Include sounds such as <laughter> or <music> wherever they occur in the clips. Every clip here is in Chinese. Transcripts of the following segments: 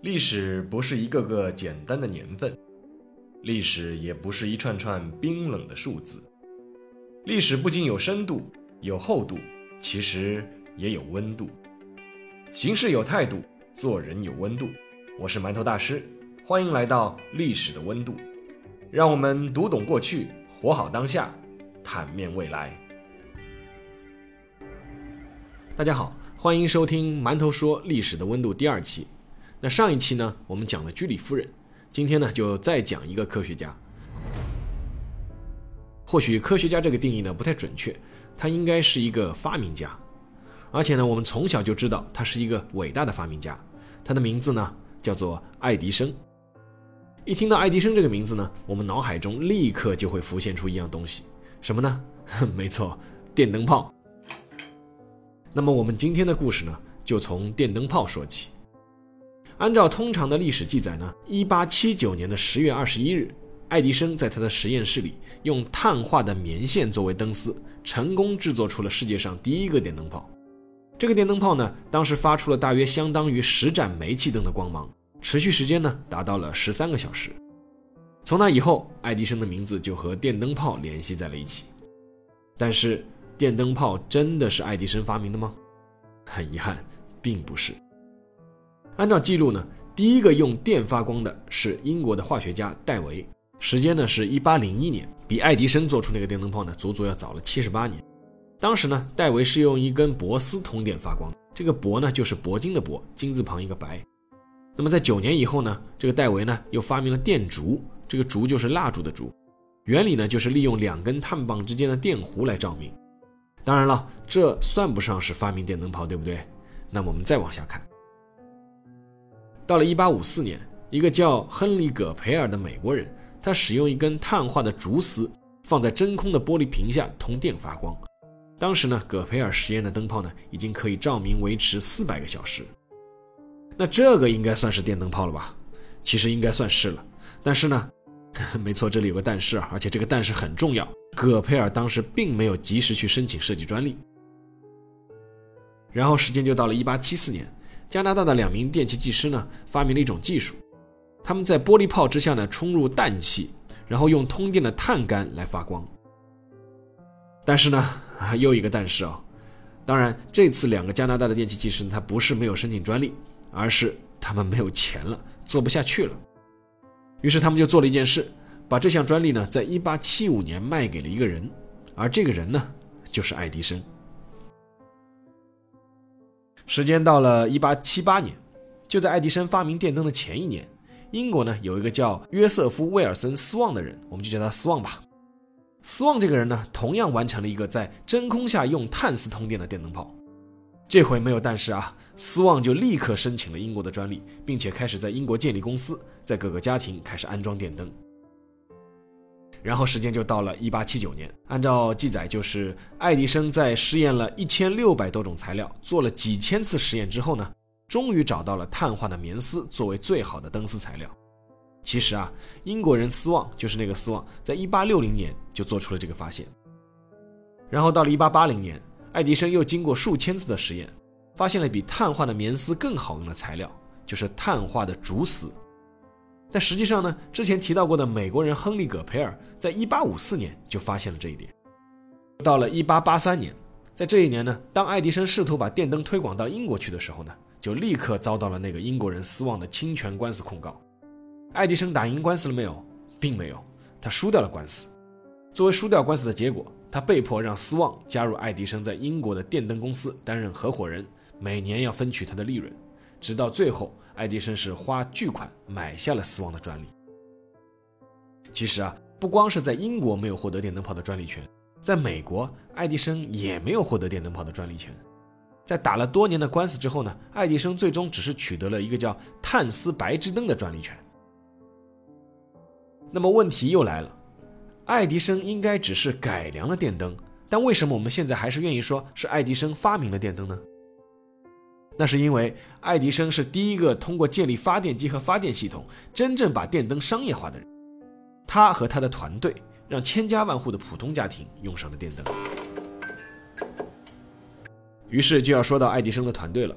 历史不是一个个简单的年份，历史也不是一串串冰冷的数字。历史不仅有深度、有厚度，其实也有温度。行事有态度，做人有温度。我是馒头大师，欢迎来到历史的温度，让我们读懂过去，活好当下，坦面未来。大家好，欢迎收听《馒头说历史的温度》第二期。那上一期呢，我们讲了居里夫人，今天呢就再讲一个科学家。或许科学家这个定义呢不太准确，他应该是一个发明家，而且呢我们从小就知道他是一个伟大的发明家，他的名字呢叫做爱迪生。一听到爱迪生这个名字呢，我们脑海中立刻就会浮现出一样东西，什么呢？没错，电灯泡。那么我们今天的故事呢，就从电灯泡说起。按照通常的历史记载呢，一八七九年的十月二十一日，爱迪生在他的实验室里用碳化的棉线作为灯丝，成功制作出了世界上第一个电灯泡。这个电灯泡呢，当时发出了大约相当于十盏煤气灯的光芒，持续时间呢达到了十三个小时。从那以后，爱迪生的名字就和电灯泡联系在了一起。但是，电灯泡真的是爱迪生发明的吗？很遗憾，并不是。按照记录呢，第一个用电发光的是英国的化学家戴维，时间呢是一八零一年，比爱迪生做出那个电灯泡呢足足要早了七十八年。当时呢，戴维是用一根铂丝通电发光，这个铂呢就是铂金的铂，金字旁一个白。那么在九年以后呢，这个戴维呢又发明了电烛，这个烛就是蜡烛的烛，原理呢就是利用两根碳棒之间的电弧来照明。当然了，这算不上是发明电灯泡，对不对？那么我们再往下看。到了1854年，一个叫亨利·葛培尔的美国人，他使用一根碳化的竹丝放在真空的玻璃瓶下通电发光。当时呢，葛培尔实验的灯泡呢，已经可以照明维持四百个小时。那这个应该算是电灯泡了吧？其实应该算是了。但是呢，<laughs> 没错，这里有个但是啊，而且这个但是很重要。葛培尔当时并没有及时去申请设计专利。然后时间就到了1874年。加拿大的两名电气技师呢，发明了一种技术，他们在玻璃泡之下呢充入氮气，然后用通电的碳杆来发光。但是呢，又一个但是啊，当然这次两个加拿大的电气技师呢他不是没有申请专利，而是他们没有钱了，做不下去了。于是他们就做了一件事，把这项专利呢，在1875年卖给了一个人，而这个人呢，就是爱迪生。时间到了一八七八年，就在爱迪生发明电灯的前一年，英国呢有一个叫约瑟夫·威尔森·斯旺的人，我们就叫他斯旺吧。斯旺这个人呢，同样完成了一个在真空下用碳丝通电的电灯泡。这回没有但是啊，斯旺就立刻申请了英国的专利，并且开始在英国建立公司，在各个家庭开始安装电灯。然后时间就到了一八七九年，按照记载，就是爱迪生在试验了一千六百多种材料，做了几千次实验之后呢，终于找到了碳化的棉丝作为最好的灯丝材料。其实啊，英国人斯旺就是那个斯旺，在一八六零年就做出了这个发现。然后到了一八八零年，爱迪生又经过数千次的实验，发现了比碳化的棉丝更好用的材料，就是碳化的竹丝。但实际上呢，之前提到过的美国人亨利·葛培尔，在1854年就发现了这一点。到了1883年，在这一年呢，当爱迪生试图把电灯推广到英国去的时候呢，就立刻遭到了那个英国人斯旺的侵权官司控告。爱迪生打赢官司了没有？并没有，他输掉了官司。作为输掉官司的结果，他被迫让斯旺加入爱迪生在英国的电灯公司担任合伙人，每年要分取他的利润，直到最后。爱迪生是花巨款买下了斯旺的专利。其实啊，不光是在英国没有获得电灯泡的专利权，在美国，爱迪生也没有获得电灯泡的专利权。在打了多年的官司之后呢，爱迪生最终只是取得了一个叫碳丝白炽灯的专利权。那么问题又来了，爱迪生应该只是改良了电灯，但为什么我们现在还是愿意说是爱迪生发明了电灯呢？那是因为爱迪生是第一个通过建立发电机和发电系统，真正把电灯商业化的人。他和他的团队让千家万户的普通家庭用上了电灯。于是就要说到爱迪生的团队了。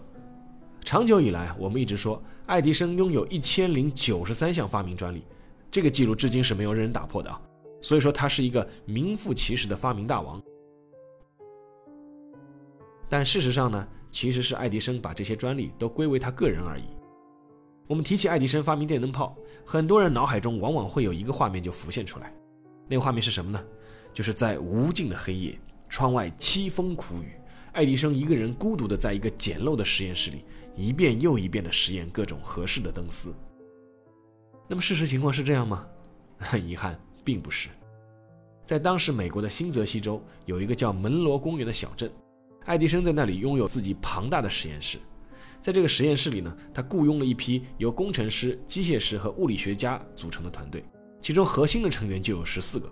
长久以来，我们一直说爱迪生拥有一千零九十三项发明专利，这个记录至今是没有人打破的啊。所以说，他是一个名副其实的发明大王。但事实上呢，其实是爱迪生把这些专利都归为他个人而已。我们提起爱迪生发明电灯泡，很多人脑海中往往会有一个画面就浮现出来，那个画面是什么呢？就是在无尽的黑夜，窗外凄风苦雨，爱迪生一个人孤独的在一个简陋的实验室里，一遍又一遍的实验各种合适的灯丝。那么事实情况是这样吗？很 <laughs> 遗憾。并不是，在当时美国的新泽西州有一个叫门罗公园的小镇，爱迪生在那里拥有自己庞大的实验室。在这个实验室里呢，他雇佣了一批由工程师、机械师和物理学家组成的团队，其中核心的成员就有十四个。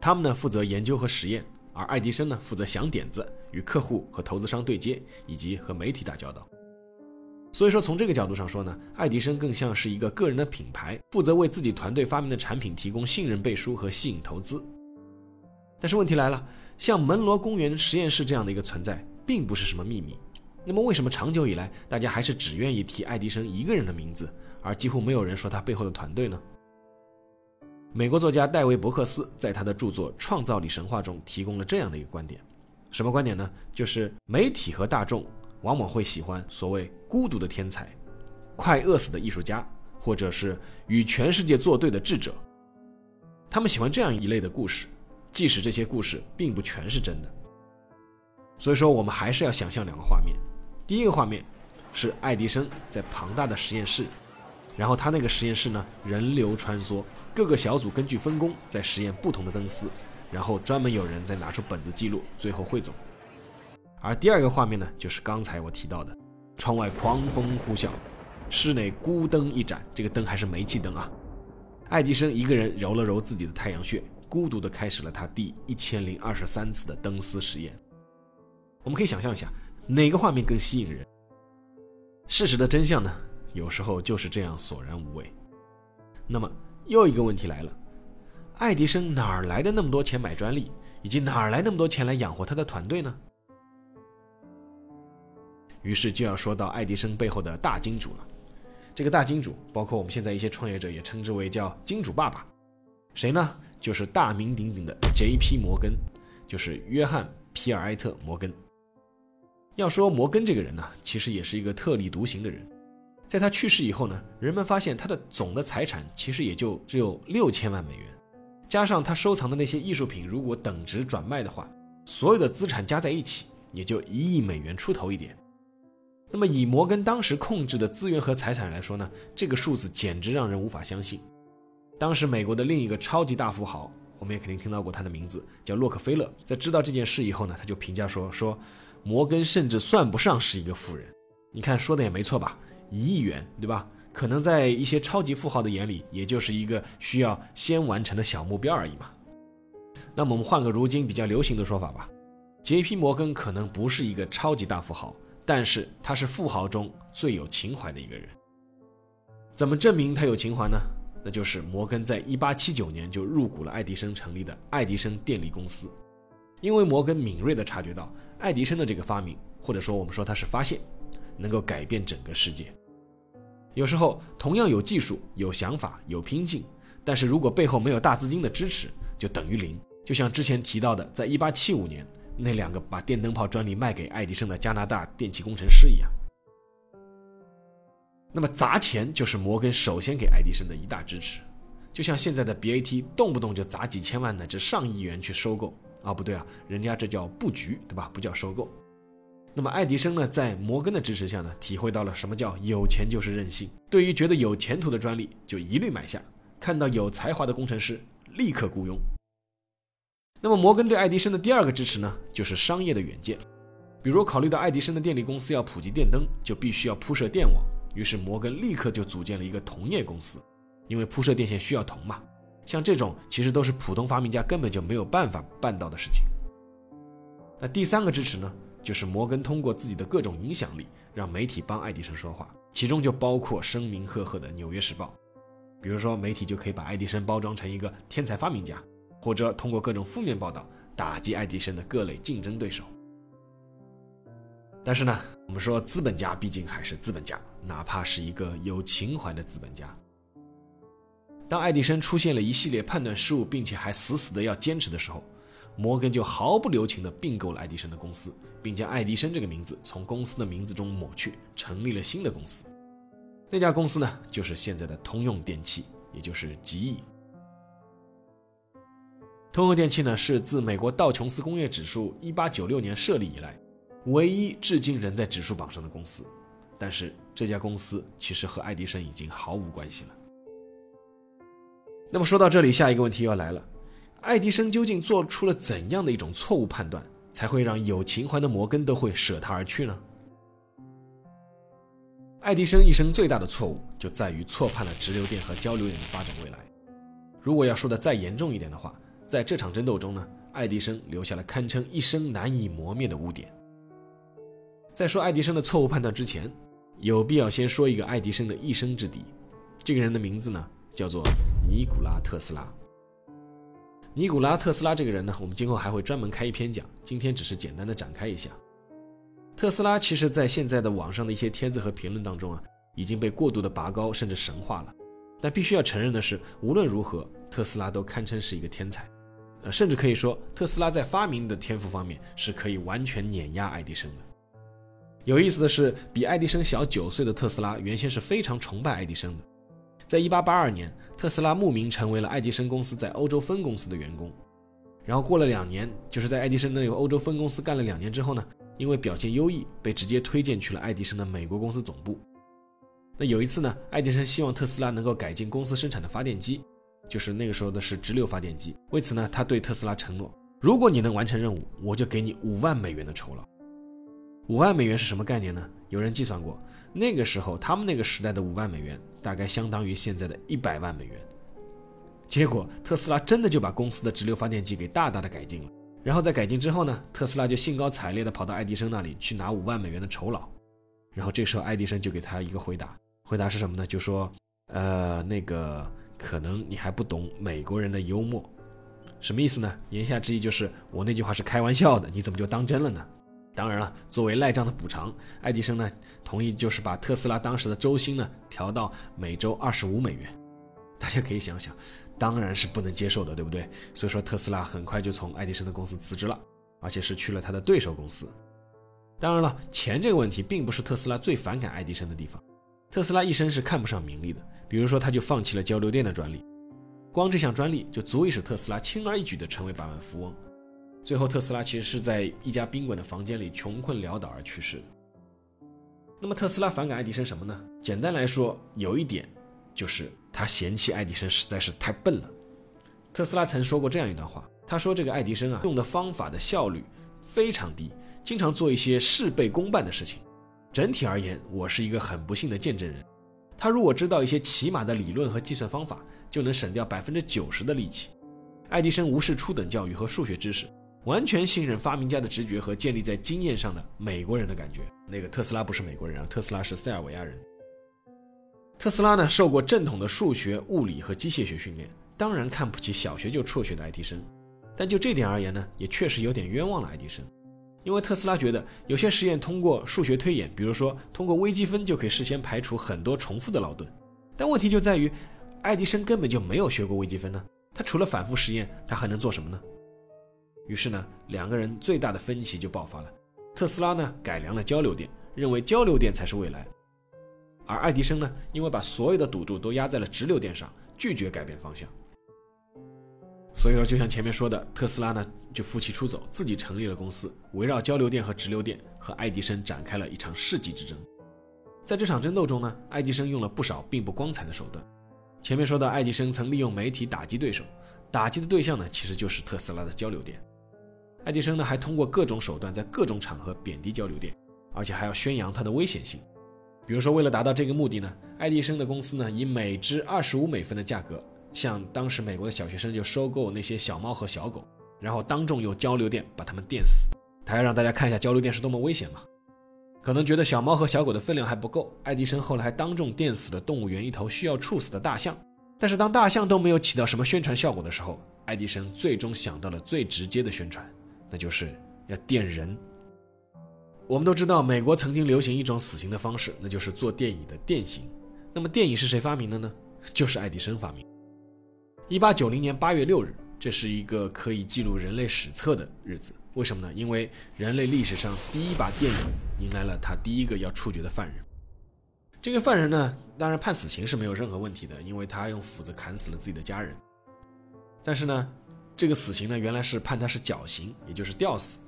他们呢负责研究和实验，而爱迪生呢负责想点子、与客户和投资商对接，以及和媒体打交道。所以说，从这个角度上说呢，爱迪生更像是一个个人的品牌，负责为自己团队发明的产品提供信任背书和吸引投资。但是问题来了，像门罗公园实验室这样的一个存在，并不是什么秘密。那么为什么长久以来大家还是只愿意提爱迪生一个人的名字，而几乎没有人说他背后的团队呢？美国作家戴维·伯克斯在他的著作《创造力神话》中提供了这样的一个观点，什么观点呢？就是媒体和大众。往往会喜欢所谓孤独的天才、快饿死的艺术家，或者是与全世界作对的智者。他们喜欢这样一类的故事，即使这些故事并不全是真的。所以说，我们还是要想象两个画面。第一个画面是爱迪生在庞大的实验室，然后他那个实验室呢人流穿梭，各个小组根据分工在实验不同的灯丝，然后专门有人在拿出本子记录，最后汇总。而第二个画面呢，就是刚才我提到的，窗外狂风呼啸，室内孤灯一盏，这个灯还是煤气灯啊。爱迪生一个人揉了揉自己的太阳穴，孤独地开始了他第一千零二十三次的灯丝实验。我们可以想象一下，哪个画面更吸引人？事实的真相呢，有时候就是这样索然无味。那么又一个问题来了，爱迪生哪儿来的那么多钱买专利，以及哪儿来那么多钱来养活他的团队呢？于是就要说到爱迪生背后的大金主了。这个大金主，包括我们现在一些创业者也称之为叫金主爸爸，谁呢？就是大名鼎鼎的 J.P. 摩根，就是约翰·皮尔埃特·摩根。要说摩根这个人呢，其实也是一个特立独行的人。在他去世以后呢，人们发现他的总的财产其实也就只有六千万美元，加上他收藏的那些艺术品，如果等值转卖的话，所有的资产加在一起也就一亿美元出头一点。那么以摩根当时控制的资源和财产来说呢，这个数字简直让人无法相信。当时美国的另一个超级大富豪，我们也肯定听到过他的名字，叫洛克菲勒。在知道这件事以后呢，他就评价说：“说摩根甚至算不上是一个富人。”你看说的也没错吧？一亿元，对吧？可能在一些超级富豪的眼里，也就是一个需要先完成的小目标而已嘛。那么我们换个如今比较流行的说法吧，杰皮摩根可能不是一个超级大富豪。但是他是富豪中最有情怀的一个人。怎么证明他有情怀呢？那就是摩根在1879年就入股了爱迪生成立的爱迪生电力公司，因为摩根敏锐地察觉到爱迪生的这个发明，或者说我们说他是发现，能够改变整个世界。有时候同样有技术、有想法、有拼劲，但是如果背后没有大资金的支持，就等于零。就像之前提到的，在1875年。那两个把电灯泡专利卖给爱迪生的加拿大电气工程师一样，那么砸钱就是摩根首先给爱迪生的一大支持，就像现在的 BAT 动不动就砸几千万乃至上亿元去收购啊，不对啊，人家这叫布局，对吧？不叫收购。那么爱迪生呢，在摩根的支持下呢，体会到了什么叫有钱就是任性，对于觉得有前途的专利就一律买下，看到有才华的工程师立刻雇佣。那么摩根对爱迪生的第二个支持呢，就是商业的远见。比如考虑到爱迪生的电力公司要普及电灯，就必须要铺设电网，于是摩根立刻就组建了一个铜业公司，因为铺设电线需要铜嘛。像这种其实都是普通发明家根本就没有办法办到的事情。那第三个支持呢，就是摩根通过自己的各种影响力，让媒体帮爱迪生说话，其中就包括声名赫赫的《纽约时报》。比如说媒体就可以把爱迪生包装成一个天才发明家。或者通过各种负面报道打击爱迪生的各类竞争对手。但是呢，我们说资本家毕竟还是资本家，哪怕是一个有情怀的资本家。当爱迪生出现了一系列判断失误，并且还死死的要坚持的时候，摩根就毫不留情的并购了爱迪生的公司，并将爱迪生这个名字从公司的名字中抹去，成立了新的公司。那家公司呢，就是现在的通用电气，也就是极翼。通用电气呢，是自美国道琼斯工业指数1896年设立以来，唯一至今仍在指数榜上的公司。但是这家公司其实和爱迪生已经毫无关系了。那么说到这里，下一个问题要来了：爱迪生究竟做出了怎样的一种错误判断，才会让有情怀的摩根都会舍他而去呢？爱迪生一生最大的错误就在于错判了直流电和交流电的发展未来。如果要说的再严重一点的话，在这场争斗中呢，爱迪生留下了堪称一生难以磨灭的污点。在说爱迪生的错误判断之前，有必要先说一个爱迪生的一生之敌。这个人的名字呢，叫做尼古拉特斯拉。尼古拉特斯拉这个人呢，我们今后还会专门开一篇讲，今天只是简单的展开一下。特斯拉其实，在现在的网上的一些帖子和评论当中啊，已经被过度的拔高甚至神化了。但必须要承认的是，无论如何，特斯拉都堪称是一个天才。呃，甚至可以说，特斯拉在发明的天赋方面是可以完全碾压爱迪生的。有意思的是，比爱迪生小九岁的特斯拉原先是非常崇拜爱迪生的。在1882年，特斯拉慕名成为了爱迪生公司在欧洲分公司的员工。然后过了两年，就是在爱迪生那个欧洲分公司干了两年之后呢，因为表现优异，被直接推荐去了爱迪生的美国公司总部。那有一次呢，爱迪生希望特斯拉能够改进公司生产的发电机。就是那个时候的是直流发电机。为此呢，他对特斯拉承诺：如果你能完成任务，我就给你五万美元的酬劳。五万美元是什么概念呢？有人计算过，那个时候他们那个时代的五万美元大概相当于现在的一百万美元。结果特斯拉真的就把公司的直流发电机给大大的改进了。然后在改进之后呢，特斯拉就兴高采烈地跑到爱迪生那里去拿五万美元的酬劳。然后这时候爱迪生就给他一个回答，回答是什么呢？就说：呃，那个。可能你还不懂美国人的幽默，什么意思呢？言下之意就是我那句话是开玩笑的，你怎么就当真了呢？当然了，作为赖账的补偿，爱迪生呢同意就是把特斯拉当时的周薪呢调到每周二十五美元。大家可以想想，当然是不能接受的，对不对？所以说特斯拉很快就从爱迪生的公司辞职了，而且是去了他的对手公司。当然了，钱这个问题并不是特斯拉最反感爱迪生的地方。特斯拉一生是看不上名利的，比如说他就放弃了交流电的专利，光这项专利就足以使特斯拉轻而易举地成为百万富翁。最后，特斯拉其实是在一家宾馆的房间里穷困潦倒而去世的。那么，特斯拉反感爱迪生什么呢？简单来说，有一点就是他嫌弃爱迪生实在是太笨了。特斯拉曾说过这样一段话，他说：“这个爱迪生啊，用的方法的效率非常低，经常做一些事倍功半的事情。”整体而言，我是一个很不幸的见证人。他如果知道一些起码的理论和计算方法，就能省掉百分之九十的力气。爱迪生无视初等教育和数学知识，完全信任发明家的直觉和建立在经验上的美国人的感觉。那个特斯拉不是美国人啊，特斯拉是塞尔维亚人。特斯拉呢，受过正统的数学、物理和机械学训练，当然看不起小学就辍学的爱迪生。但就这点而言呢，也确实有点冤枉了爱迪生。因为特斯拉觉得有些实验通过数学推演，比如说通过微积分就可以事先排除很多重复的劳顿，但问题就在于，爱迪生根本就没有学过微积分呢，他除了反复实验，他还能做什么呢？于是呢，两个人最大的分歧就爆发了。特斯拉呢改良了交流电，认为交流电才是未来，而爱迪生呢，因为把所有的赌注都压在了直流电上，拒绝改变方向。所以说，就像前面说的，特斯拉呢就负气出走，自己成立了公司，围绕交流电和直流电和爱迪生展开了一场世纪之争。在这场争斗中呢，爱迪生用了不少并不光彩的手段。前面说到，爱迪生曾利用媒体打击对手，打击的对象呢其实就是特斯拉的交流电。爱迪生呢还通过各种手段在各种场合贬低交流电，而且还要宣扬它的危险性。比如说，为了达到这个目的呢，爱迪生的公司呢以每只二十五美分的价格。像当时美国的小学生就收购那些小猫和小狗，然后当众用交流电把它们电死。他要让大家看一下交流电是多么危险嘛。可能觉得小猫和小狗的分量还不够，爱迪生后来还当众电死了动物园一头需要处死的大象。但是当大象都没有起到什么宣传效果的时候，爱迪生最终想到了最直接的宣传，那就是要电人。我们都知道，美国曾经流行一种死刑的方式，那就是做电影的电刑。那么，电影是谁发明的呢？就是爱迪生发明。一八九零年八月六日，这是一个可以记录人类史册的日子。为什么呢？因为人类历史上第一把电影迎来了他第一个要处决的犯人。这个犯人呢，当然判死刑是没有任何问题的，因为他用斧子砍死了自己的家人。但是呢，这个死刑呢，原来是判他是绞刑，也就是吊死。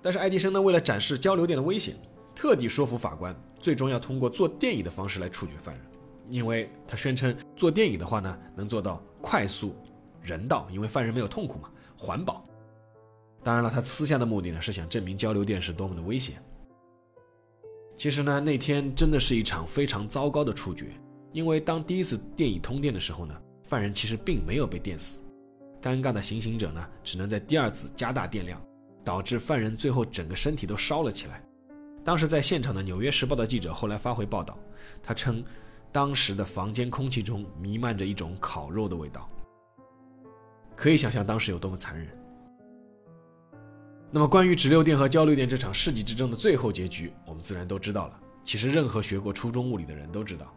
但是爱迪生呢，为了展示交流电的危险，特地说服法官，最终要通过做电椅的方式来处决犯人，因为他宣称做电椅的话呢，能做到快速、人道，因为犯人没有痛苦嘛，环保。当然了，他私下的目的呢，是想证明交流电是多么的危险。其实呢，那天真的是一场非常糟糕的处决，因为当第一次电椅通电的时候呢，犯人其实并没有被电死，尴尬的行刑者呢，只能在第二次加大电量。导致犯人最后整个身体都烧了起来。当时在现场的《纽约时报》的记者后来发回报道，他称，当时的房间空气中弥漫着一种烤肉的味道。可以想象当时有多么残忍。那么，关于直流电和交流电这场世纪之争的最后结局，我们自然都知道了。其实，任何学过初中物理的人都知道，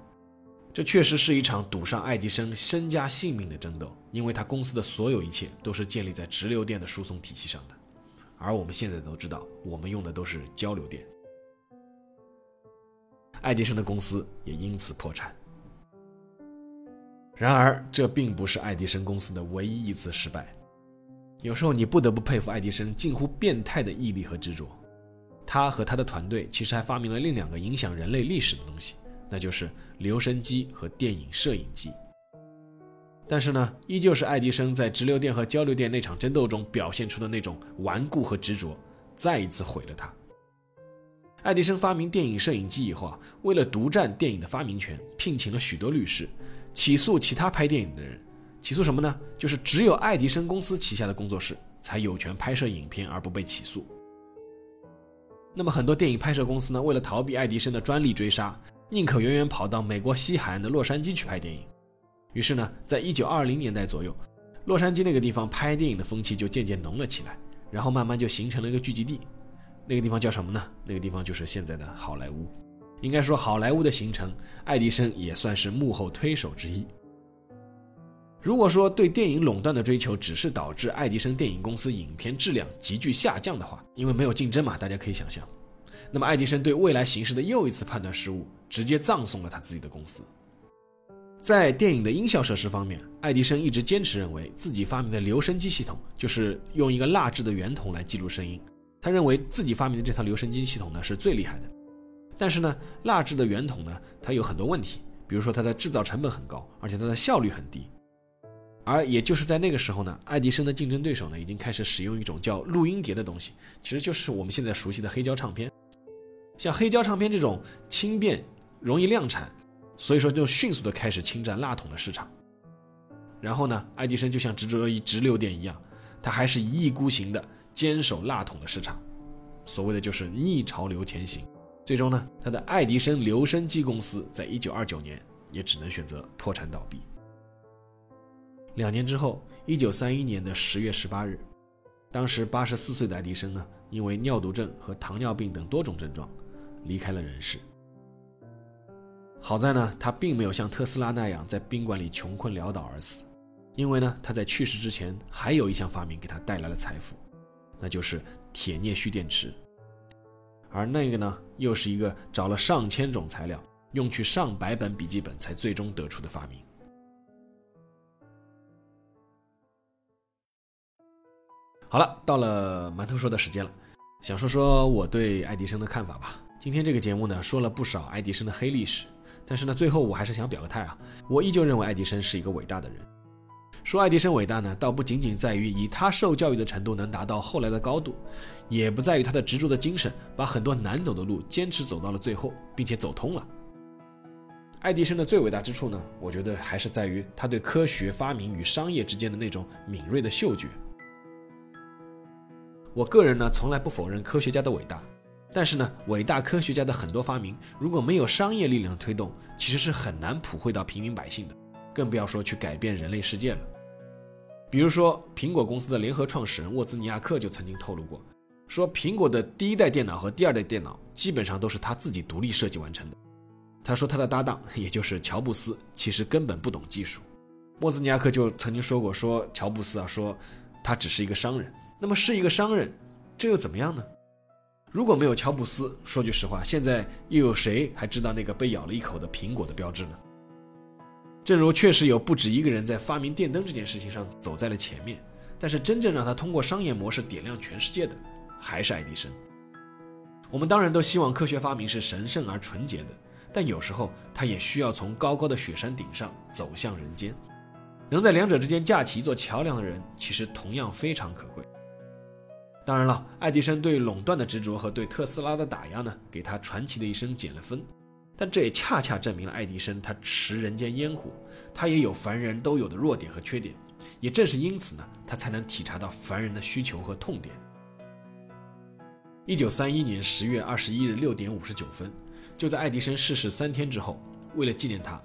这确实是一场赌上爱迪生身家性命的争斗，因为他公司的所有一切都是建立在直流电的输送体系上的。而我们现在都知道，我们用的都是交流电。爱迪生的公司也因此破产。然而，这并不是爱迪生公司的唯一一次失败。有时候，你不得不佩服爱迪生近乎变态的毅力和执着。他和他的团队其实还发明了另两个影响人类历史的东西，那就是留声机和电影摄影机。但是呢，依旧是爱迪生在直流电和交流电那场争斗中表现出的那种顽固和执着，再一次毁了他。爱迪生发明电影摄影机以后啊，为了独占电影的发明权，聘请了许多律师，起诉其他拍电影的人。起诉什么呢？就是只有爱迪生公司旗下的工作室才有权拍摄影片，而不被起诉。那么很多电影拍摄公司呢，为了逃避爱迪生的专利追杀，宁可远远跑到美国西海岸的洛杉矶去拍电影。于是呢，在一九二零年代左右，洛杉矶那个地方拍电影的风气就渐渐浓了起来，然后慢慢就形成了一个聚集地。那个地方叫什么呢？那个地方就是现在的好莱坞。应该说，好莱坞的形成，爱迪生也算是幕后推手之一。如果说对电影垄断的追求只是导致爱迪生电影公司影片质量急剧下降的话，因为没有竞争嘛，大家可以想象，那么爱迪生对未来形势的又一次判断失误，直接葬送了他自己的公司。在电影的音效设施方面，爱迪生一直坚持认为自己发明的留声机系统就是用一个蜡制的圆筒来记录声音。他认为自己发明的这套留声机系统呢是最厉害的。但是呢，蜡制的圆筒呢，它有很多问题，比如说它的制造成本很高，而且它的效率很低。而也就是在那个时候呢，爱迪生的竞争对手呢已经开始使用一种叫录音碟的东西，其实就是我们现在熟悉的黑胶唱片。像黑胶唱片这种轻便、容易量产。所以说，就迅速的开始侵占蜡筒的市场。然后呢，爱迪生就像执着于直流电一样，他还是一意孤行的坚守蜡筒的市场。所谓的就是逆潮流前行。最终呢，他的爱迪生留声机公司在一九二九年也只能选择破产倒闭。两年之后，一九三一年的十月十八日，当时八十四岁的爱迪生呢，因为尿毒症和糖尿病等多种症状，离开了人世。好在呢，他并没有像特斯拉那样在宾馆里穷困潦倒而死，因为呢，他在去世之前还有一项发明给他带来了财富，那就是铁镍蓄电池。而那个呢，又是一个找了上千种材料，用去上百本笔记本才最终得出的发明。好了，到了馒头说的时间了，想说说我对爱迪生的看法吧。今天这个节目呢，说了不少爱迪生的黑历史。但是呢，最后我还是想表个态啊，我依旧认为爱迪生是一个伟大的人。说爱迪生伟大呢，倒不仅仅在于以他受教育的程度能达到后来的高度，也不在于他的执着的精神，把很多难走的路坚持走到了最后，并且走通了。爱迪生的最伟大之处呢，我觉得还是在于他对科学发明与商业之间的那种敏锐的嗅觉。我个人呢，从来不否认科学家的伟大。但是呢，伟大科学家的很多发明，如果没有商业力量的推动，其实是很难普惠到平民百姓的，更不要说去改变人类世界了。比如说，苹果公司的联合创始人沃兹尼亚克就曾经透露过，说苹果的第一代电脑和第二代电脑基本上都是他自己独立设计完成的。他说他的搭档，也就是乔布斯，其实根本不懂技术。沃兹尼亚克就曾经说过，说乔布斯啊，说他只是一个商人。那么是一个商人，这又怎么样呢？如果没有乔布斯，说句实话，现在又有谁还知道那个被咬了一口的苹果的标志呢？正如确实有不止一个人在发明电灯这件事情上走在了前面，但是真正让他通过商业模式点亮全世界的，还是爱迪生。我们当然都希望科学发明是神圣而纯洁的，但有时候它也需要从高高的雪山顶上走向人间。能在两者之间架起一座桥梁的人，其实同样非常可贵。当然了，爱迪生对垄断的执着和对特斯拉的打压呢，给他传奇的一生减了分。但这也恰恰证明了爱迪生他食人间烟火，他也有凡人都有的弱点和缺点，也正是因此呢，他才能体察到凡人的需求和痛点。一九三一年十月二十一日六点五十九分，就在爱迪生逝世三天之后，为了纪念他，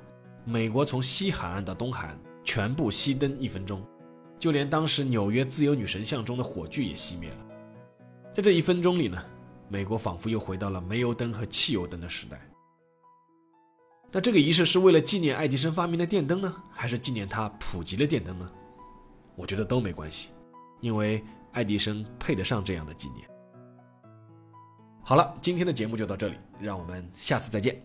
美国从西海岸到东海岸全部熄灯一分钟，就连当时纽约自由女神像中的火炬也熄灭了。在这一分钟里呢，美国仿佛又回到了煤油灯和汽油灯的时代。那这个仪式是为了纪念爱迪生发明的电灯呢，还是纪念他普及的电灯呢？我觉得都没关系，因为爱迪生配得上这样的纪念。好了，今天的节目就到这里，让我们下次再见。